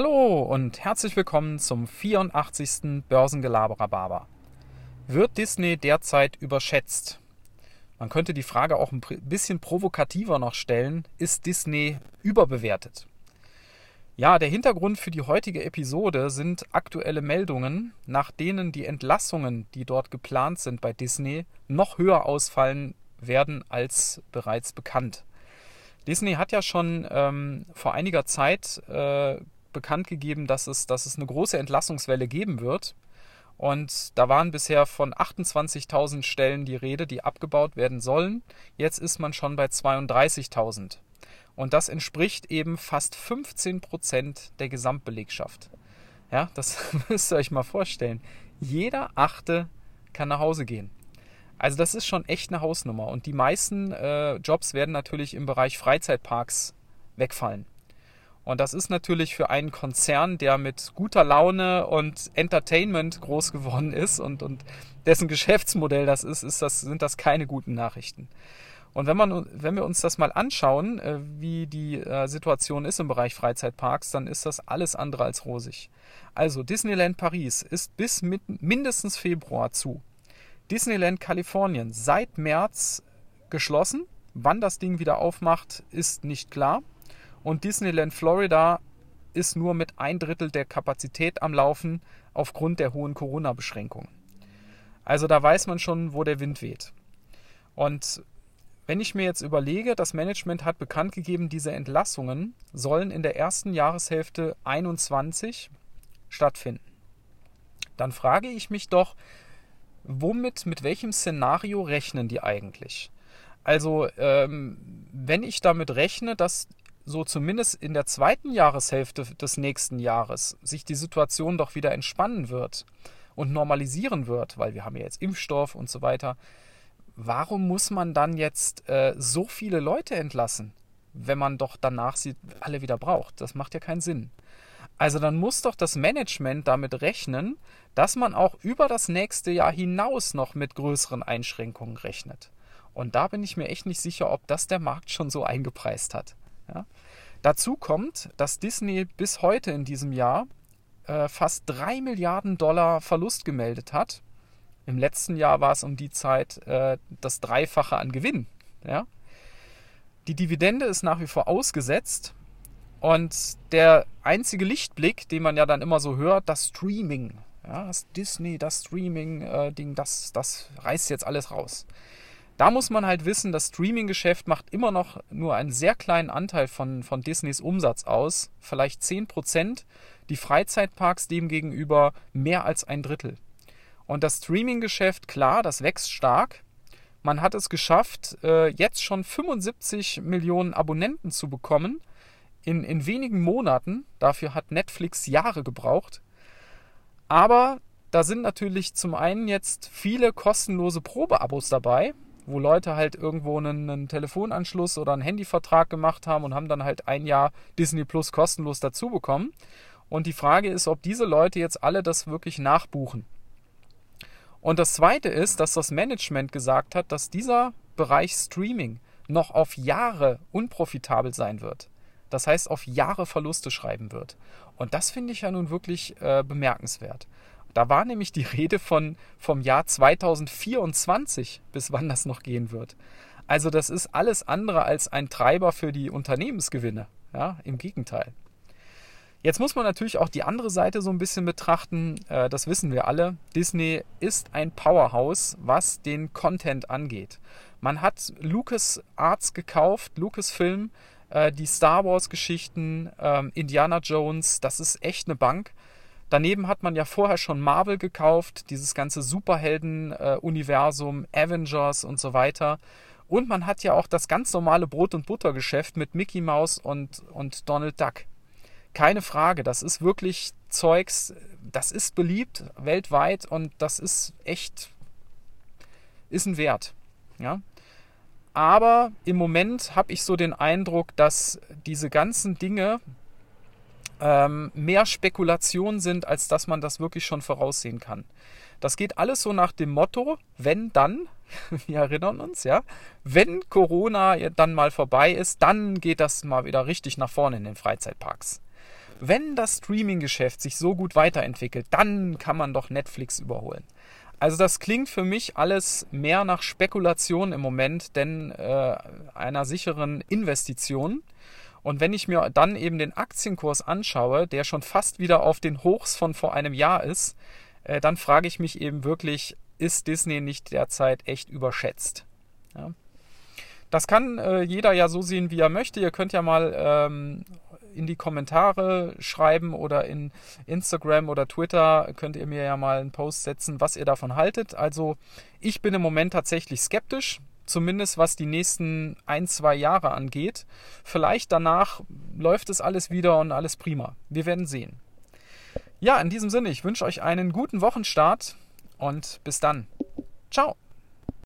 Hallo und herzlich willkommen zum 84. Börsengelaberer. Wird Disney derzeit überschätzt? Man könnte die Frage auch ein bisschen provokativer noch stellen. Ist Disney überbewertet? Ja, der Hintergrund für die heutige Episode sind aktuelle Meldungen, nach denen die Entlassungen, die dort geplant sind bei Disney, noch höher ausfallen werden als bereits bekannt. Disney hat ja schon ähm, vor einiger Zeit äh, bekannt gegeben, dass es, dass es eine große Entlassungswelle geben wird. Und da waren bisher von 28.000 Stellen die Rede, die abgebaut werden sollen. Jetzt ist man schon bei 32.000. Und das entspricht eben fast 15 Prozent der Gesamtbelegschaft. Ja, das müsst ihr euch mal vorstellen. Jeder Achte kann nach Hause gehen. Also das ist schon echt eine Hausnummer. Und die meisten äh, Jobs werden natürlich im Bereich Freizeitparks wegfallen. Und das ist natürlich für einen Konzern, der mit guter Laune und Entertainment groß geworden ist und, und dessen Geschäftsmodell das ist, ist das, sind das keine guten Nachrichten. Und wenn, man, wenn wir uns das mal anschauen, äh, wie die äh, Situation ist im Bereich Freizeitparks, dann ist das alles andere als rosig. Also Disneyland Paris ist bis mindestens Februar zu. Disneyland Kalifornien seit März geschlossen. Wann das Ding wieder aufmacht, ist nicht klar. Und Disneyland Florida ist nur mit ein Drittel der Kapazität am Laufen aufgrund der hohen Corona-Beschränkungen. Also da weiß man schon, wo der Wind weht. Und wenn ich mir jetzt überlege, das Management hat bekannt gegeben, diese Entlassungen sollen in der ersten Jahreshälfte 21 stattfinden. Dann frage ich mich doch, womit, mit welchem Szenario rechnen die eigentlich? Also, ähm, wenn ich damit rechne, dass so zumindest in der zweiten Jahreshälfte des nächsten Jahres sich die Situation doch wieder entspannen wird und normalisieren wird, weil wir haben ja jetzt Impfstoff und so weiter, warum muss man dann jetzt äh, so viele Leute entlassen, wenn man doch danach sie alle wieder braucht? Das macht ja keinen Sinn. Also dann muss doch das Management damit rechnen, dass man auch über das nächste Jahr hinaus noch mit größeren Einschränkungen rechnet. Und da bin ich mir echt nicht sicher, ob das der Markt schon so eingepreist hat. Ja? Dazu kommt, dass Disney bis heute in diesem Jahr äh, fast 3 Milliarden Dollar Verlust gemeldet hat. Im letzten Jahr war es um die Zeit äh, das Dreifache an Gewinn. Ja? Die Dividende ist nach wie vor ausgesetzt. Und der einzige Lichtblick, den man ja dann immer so hört, das Streaming. Ja, das Disney, das Streaming-Ding, das, das reißt jetzt alles raus. Da muss man halt wissen, das Streaming-Geschäft macht immer noch nur einen sehr kleinen Anteil von, von Disneys Umsatz aus, vielleicht 10%, die Freizeitparks demgegenüber mehr als ein Drittel. Und das Streaming-Geschäft, klar, das wächst stark. Man hat es geschafft, äh, jetzt schon 75 Millionen Abonnenten zu bekommen in, in wenigen Monaten. Dafür hat Netflix Jahre gebraucht. Aber da sind natürlich zum einen jetzt viele kostenlose Probeabos dabei wo Leute halt irgendwo einen, einen, Telefonanschluss oder einen Handyvertrag gemacht haben und haben dann halt ein Jahr Disney Plus kostenlos dazu bekommen. Und die Frage ist, ob diese Leute jetzt alle das wirklich nachbuchen. Und das Zweite ist, dass das Management gesagt hat, dass dieser Bereich Streaming noch auf Jahre unprofitabel sein wird. Das heißt, auf Jahre Verluste schreiben wird. Und das finde ich ja nun wirklich äh, bemerkenswert. Da war nämlich die Rede von, vom Jahr 2024, bis wann das noch gehen wird. Also das ist alles andere als ein Treiber für die Unternehmensgewinne. Ja, im Gegenteil. Jetzt muss man natürlich auch die andere Seite so ein bisschen betrachten. Äh, das wissen wir alle. Disney ist ein Powerhouse, was den Content angeht. Man hat Lucas Arts gekauft, Lucasfilm, äh, die Star Wars Geschichten, ähm, Indiana Jones. Das ist echt eine Bank. Daneben hat man ja vorher schon Marvel gekauft, dieses ganze Superhelden-Universum, Avengers und so weiter. Und man hat ja auch das ganz normale Brot- und Buttergeschäft mit Mickey Mouse und, und Donald Duck. Keine Frage, das ist wirklich Zeugs, das ist beliebt weltweit und das ist echt, ist ein Wert. Ja? Aber im Moment habe ich so den Eindruck, dass diese ganzen Dinge, ähm, mehr Spekulation sind, als dass man das wirklich schon voraussehen kann. Das geht alles so nach dem Motto, wenn dann, wir erinnern uns, ja, wenn Corona dann mal vorbei ist, dann geht das mal wieder richtig nach vorne in den Freizeitparks. wenn das Streaming-Geschäft sich so gut weiterentwickelt, dann kann man doch Netflix überholen. Also das klingt für mich alles mehr nach Spekulation im Moment, denn äh, einer sicheren Investition. Und wenn ich mir dann eben den Aktienkurs anschaue, der schon fast wieder auf den Hochs von vor einem Jahr ist, äh, dann frage ich mich eben wirklich, ist Disney nicht derzeit echt überschätzt? Ja. Das kann äh, jeder ja so sehen, wie er möchte. Ihr könnt ja mal ähm, in die Kommentare schreiben oder in Instagram oder Twitter könnt ihr mir ja mal einen Post setzen, was ihr davon haltet. Also ich bin im Moment tatsächlich skeptisch, zumindest was die nächsten ein, zwei Jahre angeht. Vielleicht danach läuft es alles wieder und alles prima. Wir werden sehen. Ja, in diesem Sinne, ich wünsche euch einen guten Wochenstart und bis dann. Ciao.